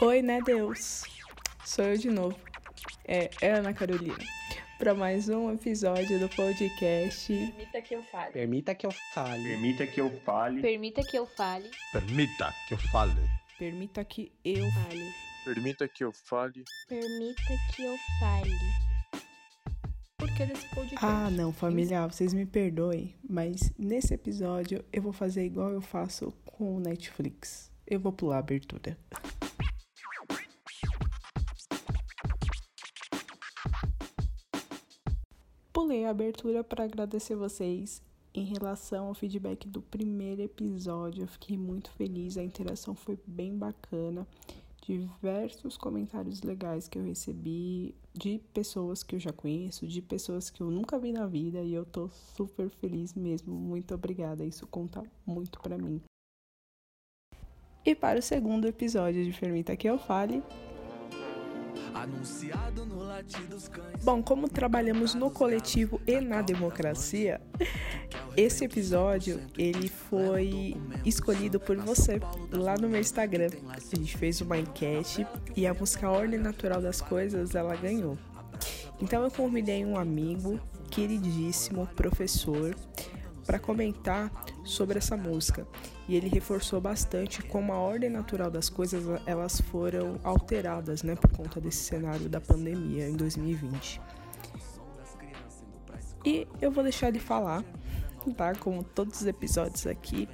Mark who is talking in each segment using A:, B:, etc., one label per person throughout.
A: Oi, né, Deus? Sou eu de novo. É, é Ana Carolina. Para mais um episódio do podcast.
B: Permita que eu fale.
C: Permita que eu fale.
D: Permita que eu fale.
B: Permita que eu fale.
E: Permita que eu fale.
A: Permita que eu fale.
F: Permita que eu fale.
B: Permita que eu fale.
A: Por que desse podcast? Ah, não, família, vocês me perdoem, mas nesse episódio eu vou fazer igual eu faço com o Netflix. Eu vou pular a abertura. Pulei a abertura para agradecer vocês em relação ao feedback do primeiro episódio. Eu fiquei muito feliz, a interação foi bem bacana. Diversos comentários legais que eu recebi de pessoas que eu já conheço, de pessoas que eu nunca vi na vida e eu tô super feliz mesmo. Muito obrigada, isso conta muito para mim. E para o segundo episódio de Permita que eu fale, Bom, como trabalhamos no coletivo e na democracia, esse episódio ele foi escolhido por você lá no meu Instagram. A gente fez uma enquete e a música Ordem Natural das Coisas ela ganhou. Então eu convidei um amigo queridíssimo, professor, para comentar sobre essa música. E ele reforçou bastante como a ordem natural das coisas elas foram alteradas, né, por conta desse cenário da pandemia em 2020. E eu vou deixar ele falar, tá? Como todos os episódios aqui.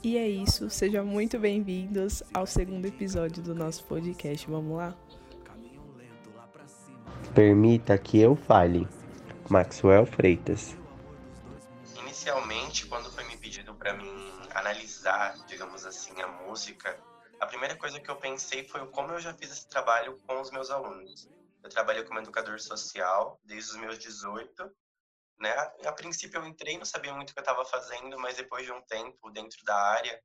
A: E é isso, sejam muito bem-vindos ao segundo episódio do nosso podcast. Vamos lá?
C: Permita que eu fale. Maxwell Freitas
G: inicialmente, quando foi me pedido para mim analisar, digamos assim, a música, a primeira coisa que eu pensei foi como eu já fiz esse trabalho com os meus alunos. Eu trabalhei como educador social desde os meus 18, né? A princípio eu entrei, não sabia muito o que eu estava fazendo, mas depois de um tempo dentro da área,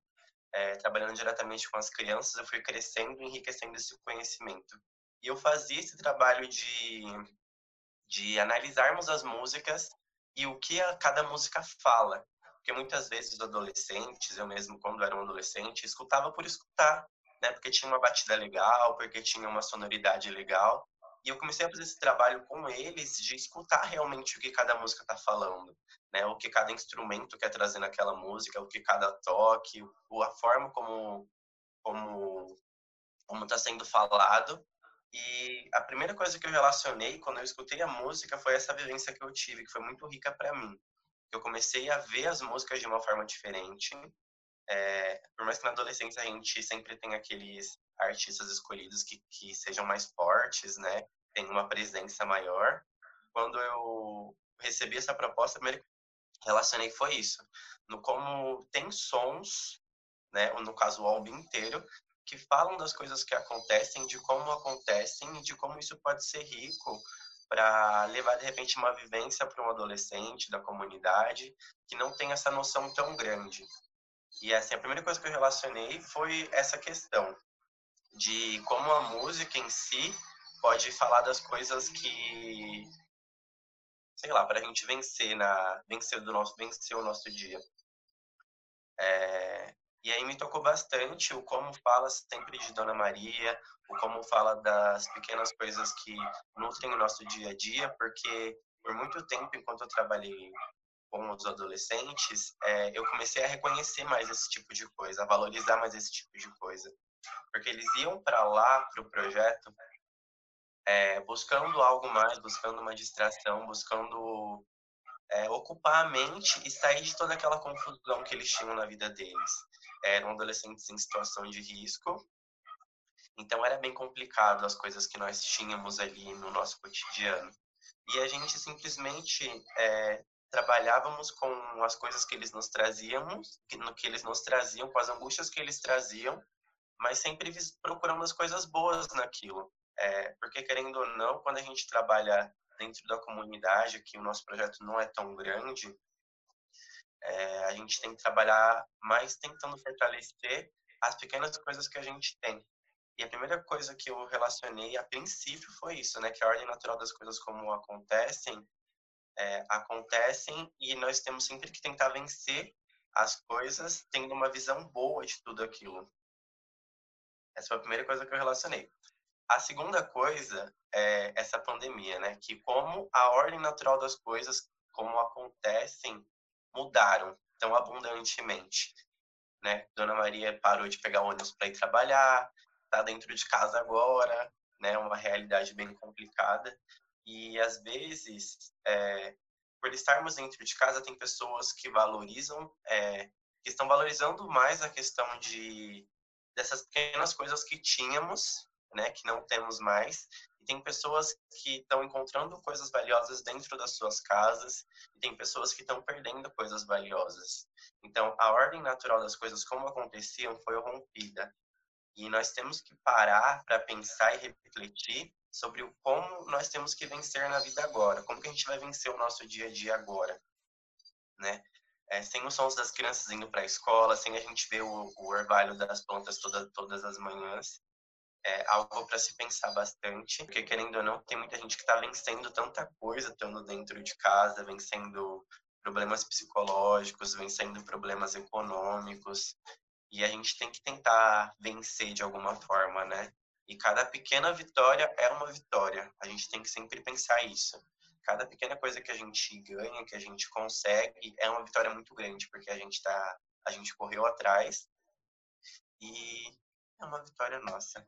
G: é, trabalhando diretamente com as crianças, eu fui crescendo, enriquecendo esse conhecimento. E eu fazia esse trabalho de, de analisarmos as músicas e o que a, cada música fala. Porque muitas vezes os adolescentes, eu mesmo quando era um adolescente, escutava por escutar, né? Porque tinha uma batida legal, porque tinha uma sonoridade legal. E eu comecei a fazer esse trabalho com eles de escutar realmente o que cada música está falando, né? O que cada instrumento quer trazer naquela música, o que cada toque, a forma como como como está sendo falado e a primeira coisa que eu relacionei quando eu escutei a música foi essa vivência que eu tive, que foi muito rica para mim. Eu comecei a ver as músicas de uma forma diferente. É, por mais que na adolescência a gente sempre tem aqueles artistas escolhidos que, que sejam mais fortes, né? Tem uma presença maior. Quando eu recebi essa proposta, a primeira relacionei foi isso. No como tem sons, né? No caso, o álbum inteiro, que falam das coisas que acontecem, de como acontecem e de como isso pode ser rico para levar de repente uma vivência para um adolescente da comunidade que não tem essa noção tão grande. E assim, a primeira coisa que eu relacionei foi essa questão de como a música em si pode falar das coisas que sei lá, para a gente vencer na vencer do nosso vencer o nosso dia. É, e aí me tocou bastante o como fala sempre de Dona Maria, o como fala das pequenas coisas que nutrem o nosso dia a dia, porque por muito tempo, enquanto eu trabalhei com os adolescentes, é, eu comecei a reconhecer mais esse tipo de coisa, a valorizar mais esse tipo de coisa. Porque eles iam para lá, para o projeto, é, buscando algo mais, buscando uma distração, buscando é, ocupar a mente e sair de toda aquela confusão que eles tinham na vida deles. Eram adolescentes em situação de risco, então era bem complicado as coisas que nós tínhamos ali no nosso cotidiano. E a gente simplesmente é, trabalhávamos com as coisas que eles nos traziam, no que eles nos traziam, com as angústias que eles traziam, mas sempre procurando as coisas boas naquilo. É, porque, querendo ou não, quando a gente trabalha dentro da comunidade, que o nosso projeto não é tão grande, é, a gente tem que trabalhar mais tentando fortalecer as pequenas coisas que a gente tem. E a primeira coisa que eu relacionei a princípio foi isso, né? Que a ordem natural das coisas como acontecem, é, acontecem e nós temos sempre que tentar vencer as coisas tendo uma visão boa de tudo aquilo. Essa foi a primeira coisa que eu relacionei. A segunda coisa é essa pandemia, né? Que como a ordem natural das coisas, como acontecem, mudaram tão abundantemente, né? Dona Maria parou de pegar ônibus para ir trabalhar, tá dentro de casa agora, né? Uma realidade bem complicada. E às vezes, é, por estarmos dentro de casa, tem pessoas que valorizam, é, que estão valorizando mais a questão de dessas pequenas coisas que tínhamos, né, que não temos mais. Tem pessoas que estão encontrando coisas valiosas dentro das suas casas, e tem pessoas que estão perdendo coisas valiosas. Então, a ordem natural das coisas como aconteciam foi rompida. E nós temos que parar para pensar e refletir sobre o como nós temos que vencer na vida agora, como que a gente vai vencer o nosso dia a dia agora, né? É, sem os sons das crianças indo para a escola, sem a gente ver o, o orvalho das plantas toda, todas as manhãs, é algo para se pensar bastante, porque querendo ou não, tem muita gente que está vencendo tanta coisa estando dentro de casa, vencendo problemas psicológicos, vencendo problemas econômicos, e a gente tem que tentar vencer de alguma forma, né? E cada pequena vitória é uma vitória. A gente tem que sempre pensar isso. Cada pequena coisa que a gente ganha, que a gente consegue, é uma vitória muito grande, porque a gente tá, a gente correu atrás e é uma vitória nossa.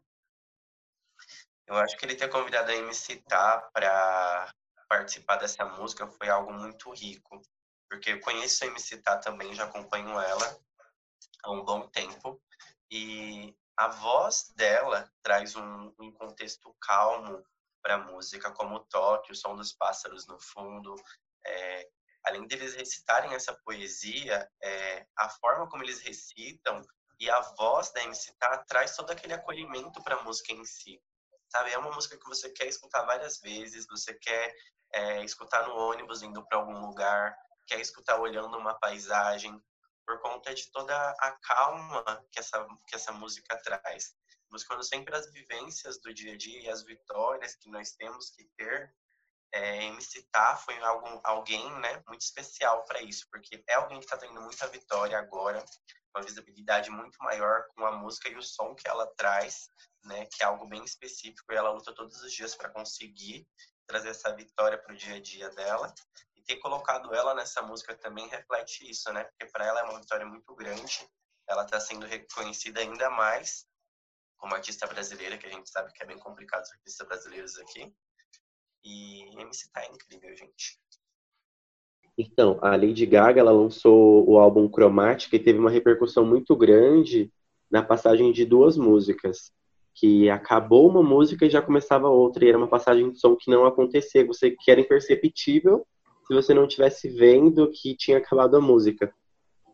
G: Eu acho que ele ter convidado a MC Tá para participar dessa música foi algo muito rico, porque eu conheço a MC Tá também, já acompanho ela há um bom tempo e a voz dela traz um, um contexto calmo para a música, como o toque, o som dos pássaros no fundo. É, além deles recitarem essa poesia, é, a forma como eles recitam e a voz da MC Tá traz todo aquele acolhimento para a música em si. Sabe, é uma música que você quer escutar várias vezes, você quer é, escutar no ônibus indo para algum lugar, quer escutar olhando uma paisagem, por conta de toda a calma que essa, que essa música traz. Buscando sempre as vivências do dia a dia e as vitórias que nós temos que ter. É, Tá foi algo, alguém né, muito especial para isso, porque é alguém que está tendo muita vitória agora, uma visibilidade muito maior com a música e o som que ela traz, né, que é algo bem específico, e ela luta todos os dias para conseguir trazer essa vitória para o dia a dia dela. E ter colocado ela nessa música também reflete isso, né? Porque para ela é uma vitória muito grande. Ela está sendo reconhecida ainda mais como artista brasileira, que a gente sabe que é bem complicado os artistas brasileiros aqui. E MC tá incrível, gente.
C: Então, a Lady Gaga ela lançou o álbum Chromatic e teve uma repercussão muito grande na passagem de duas músicas, que acabou uma música e já começava outra, e era uma passagem de som que não acontecia, você que era imperceptível se você não estivesse vendo que tinha acabado a música.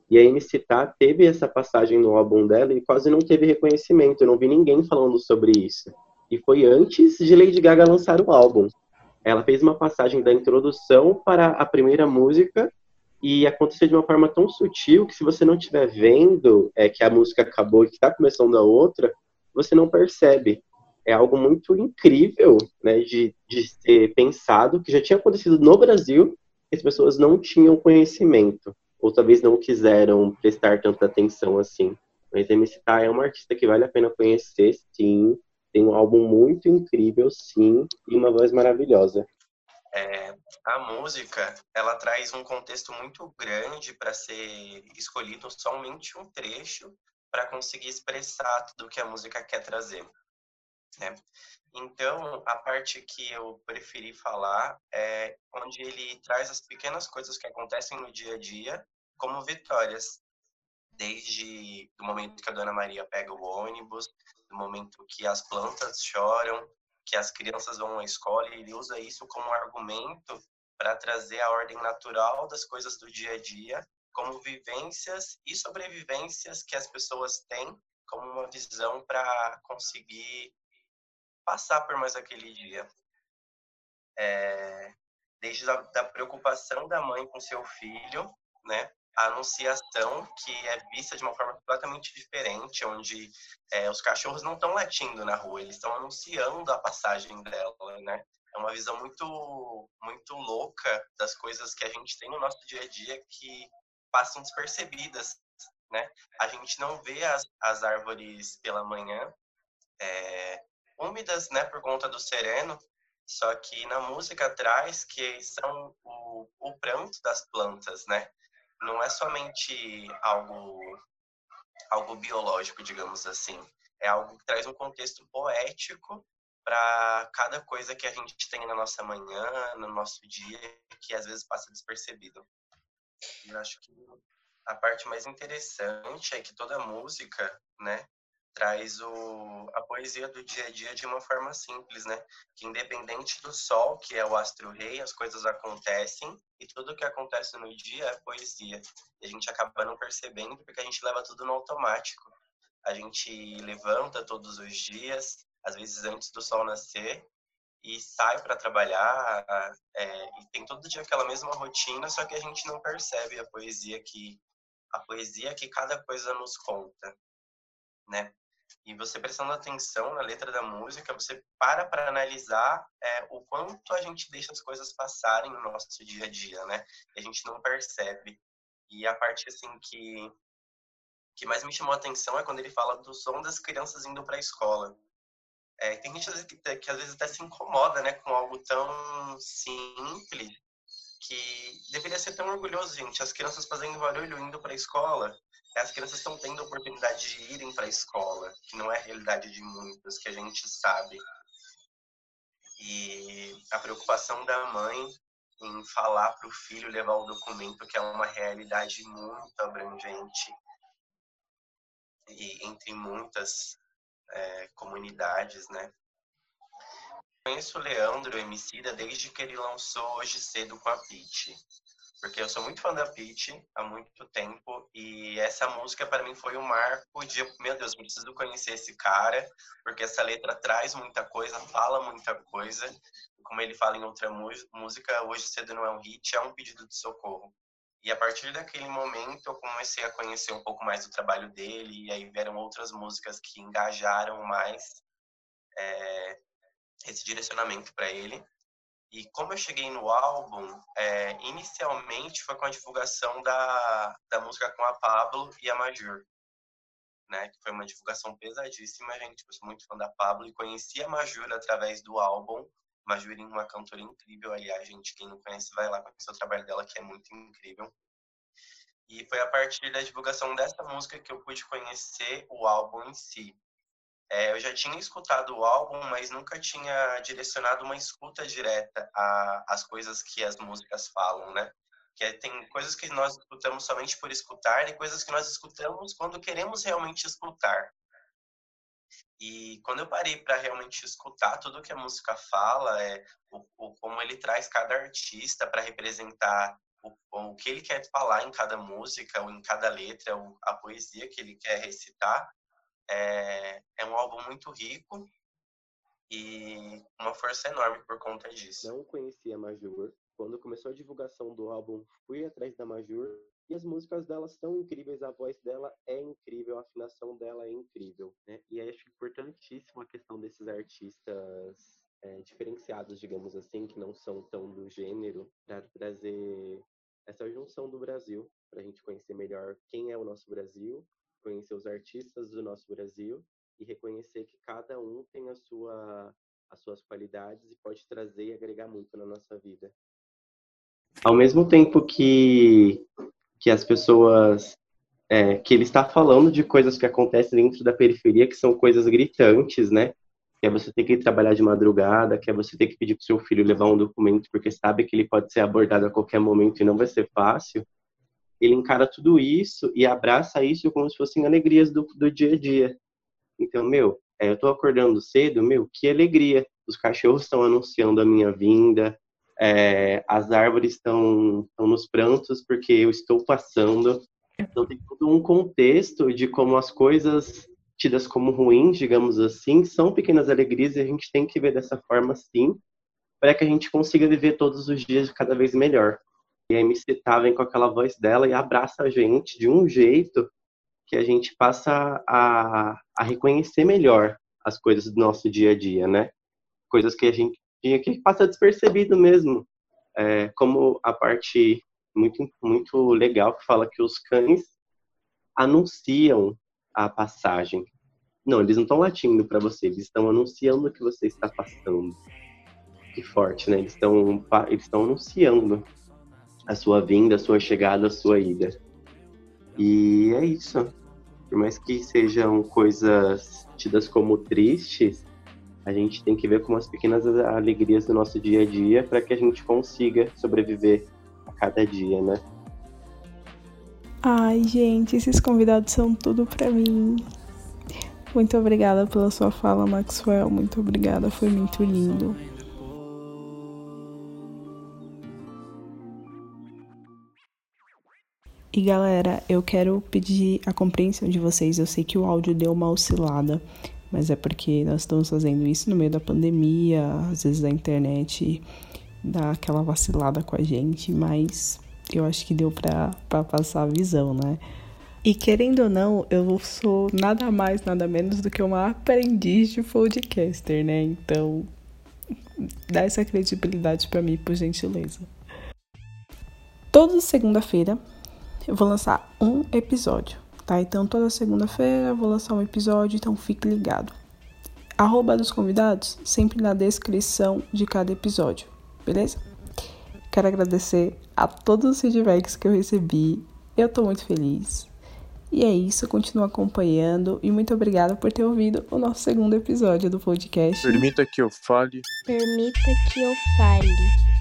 C: E a MC Tá teve essa passagem no álbum dela e quase não teve reconhecimento. Eu não vi ninguém falando sobre isso. E foi antes de Lady Gaga lançar o álbum. Ela fez uma passagem da introdução para a primeira música e aconteceu de uma forma tão sutil que se você não estiver vendo é, que a música acabou e que está começando a outra, você não percebe é algo muito incrível né, de, de ser pensado, que já tinha acontecido no Brasil, e as pessoas não tinham conhecimento, ou talvez não quiseram prestar tanta atenção assim. Mas MC Tá é uma artista que vale a pena conhecer, sim. Tem um álbum muito incrível, sim, e uma voz maravilhosa.
G: É, a música, ela traz um contexto muito grande para ser escolhido somente um trecho para conseguir expressar tudo que a música quer trazer. Né? Então, a parte que eu preferi falar é onde ele traz as pequenas coisas que acontecem no dia a dia como vitórias, desde o momento que a Dona Maria pega o ônibus, do momento que as plantas choram, que as crianças vão à escola, e ele usa isso como argumento para trazer a ordem natural das coisas do dia a dia, como vivências e sobrevivências que as pessoas têm como uma visão para conseguir passar por mais aquele dia. É, desde a da preocupação da mãe com seu filho, né? A anunciação, que é vista de uma forma completamente diferente, onde é, os cachorros não estão latindo na rua, eles estão anunciando a passagem dela, né? É uma visão muito, muito louca das coisas que a gente tem no nosso dia a dia que passam despercebidas, né? A gente não vê as, as árvores pela manhã, é, úmidas, né, por conta do sereno, só que na música traz que são o, o pranto das plantas, né? Não é somente algo algo biológico, digamos assim. É algo que traz um contexto poético para cada coisa que a gente tem na nossa manhã, no nosso dia, que às vezes passa despercebido. Eu acho que a parte mais interessante é que toda música, né, traz o, a poesia do dia a dia de uma forma simples, né? Que independente do sol, que é o astro rei, as coisas acontecem e tudo que acontece no dia é poesia. E a gente acaba não percebendo porque a gente leva tudo no automático. A gente levanta todos os dias, às vezes antes do sol nascer, e sai para trabalhar, é, e tem todo dia aquela mesma rotina, só que a gente não percebe a poesia que a poesia que cada coisa nos conta, né? E você prestando atenção na letra da música, você para para analisar é, o quanto a gente deixa as coisas passarem no nosso dia a dia, né? E a gente não percebe. E a parte assim que que mais me chamou a atenção é quando ele fala do som das crianças indo para a escola. É, tem gente que, que, às vezes até se incomoda, né, com algo tão simples que deveria ser tão orgulhoso, gente. As crianças fazendo barulho indo para a escola, as crianças estão tendo a oportunidade de irem para a escola, que não é a realidade de muitas, que a gente sabe. E a preocupação da mãe em falar para o filho levar o documento, que é uma realidade muito abrangente e entre muitas é, comunidades, né? Conheço o Leandro Emicida desde que ele lançou Hoje Cedo com a porque eu sou muito fã da Peach há muito tempo e essa música para mim foi um marco de, meu Deus, preciso conhecer esse cara, porque essa letra traz muita coisa, fala muita coisa. Como ele fala em outra música, hoje cedo não é um hit, é um pedido de socorro. E a partir daquele momento eu comecei a conhecer um pouco mais do trabalho dele e aí vieram outras músicas que engajaram mais é, esse direcionamento para ele. E como eu cheguei no álbum, é, inicialmente foi com a divulgação da, da música com a Pablo e a Majur. Né, que foi uma divulgação pesadíssima, gente. Eu sou muito fã da Pablo e conheci a Majur através do álbum. Majur é uma cantora incrível, aliás, gente, quem não conhece vai lá conhecer o trabalho dela, que é muito incrível. E foi a partir da divulgação dessa música que eu pude conhecer o álbum em si. É, eu já tinha escutado o álbum, mas nunca tinha direcionado uma escuta direta às coisas que as músicas falam, né? Que é, tem coisas que nós escutamos somente por escutar e coisas que nós escutamos quando queremos realmente escutar. E quando eu parei para realmente escutar tudo que a música fala, é o, o como ele traz cada artista para representar o, o que ele quer falar em cada música ou em cada letra, a poesia que ele quer recitar, é, é um álbum muito rico e uma força enorme por conta disso.
C: Não conhecia a Majur. Quando começou a divulgação do álbum, fui atrás da Majur e as músicas dela são incríveis, a voz dela é incrível, a afinação dela é incrível, né? E acho importantíssima a questão desses artistas é, diferenciados, digamos assim, que não são tão do gênero, para trazer essa junção do Brasil, para a gente conhecer melhor quem é o nosso Brasil conhecer os artistas do nosso Brasil e reconhecer que cada um tem a sua, as suas qualidades e pode trazer e agregar muito na nossa vida. Ao mesmo tempo que, que as pessoas. É, que ele está falando de coisas que acontecem dentro da periferia, que são coisas gritantes, né? Que é você ter que trabalhar de madrugada, que é você ter que pedir para seu filho levar um documento porque sabe que ele pode ser abordado a qualquer momento e não vai ser fácil ele encara tudo isso e abraça isso como se fossem alegrias do, do dia a dia. Então, meu, é, eu tô acordando cedo, meu, que alegria. Os cachorros estão anunciando a minha vinda, é, as árvores estão nos prantos porque eu estou passando. Então, tem todo um contexto de como as coisas tidas como ruins, digamos assim, são pequenas alegrias e a gente tem que ver dessa forma, sim, para que a gente consiga viver todos os dias cada vez melhor. E a MC Tá vem com aquela voz dela e abraça a gente de um jeito que a gente passa a, a reconhecer melhor as coisas do nosso dia a dia, né? Coisas que a gente que passa despercebido mesmo. É, como a parte muito, muito legal que fala que os cães anunciam a passagem.
G: Não, eles não estão latindo para você, eles estão anunciando que você está passando. Que forte, né? Eles estão eles estão anunciando a sua vinda, a sua chegada, a sua ida. E é isso. Por mais que sejam coisas tidas como tristes, a gente tem que ver como as pequenas alegrias do nosso dia a dia para que a gente consiga sobreviver a cada dia, né?
A: Ai, gente, esses convidados são tudo para mim. Muito obrigada pela sua fala, Maxwell. Muito obrigada, foi muito lindo. E galera, eu quero pedir a compreensão de vocês. Eu sei que o áudio deu uma oscilada, mas é porque nós estamos fazendo isso no meio da pandemia. Às vezes a internet dá aquela vacilada com a gente, mas eu acho que deu pra passar a visão, né? E querendo ou não, eu sou nada mais, nada menos do que uma aprendiz de podcaster, né? Então, dá essa credibilidade para mim, por gentileza. Toda segunda-feira eu vou lançar um episódio, tá? Então, toda segunda-feira eu vou lançar um episódio, então fique ligado. Arroba dos convidados sempre na descrição de cada episódio, beleza? Quero agradecer a todos os feedbacks que eu recebi. Eu tô muito feliz. E é isso, continua acompanhando e muito obrigada por ter ouvido o nosso segundo episódio do podcast.
F: Permita que eu fale.
B: Permita que eu fale.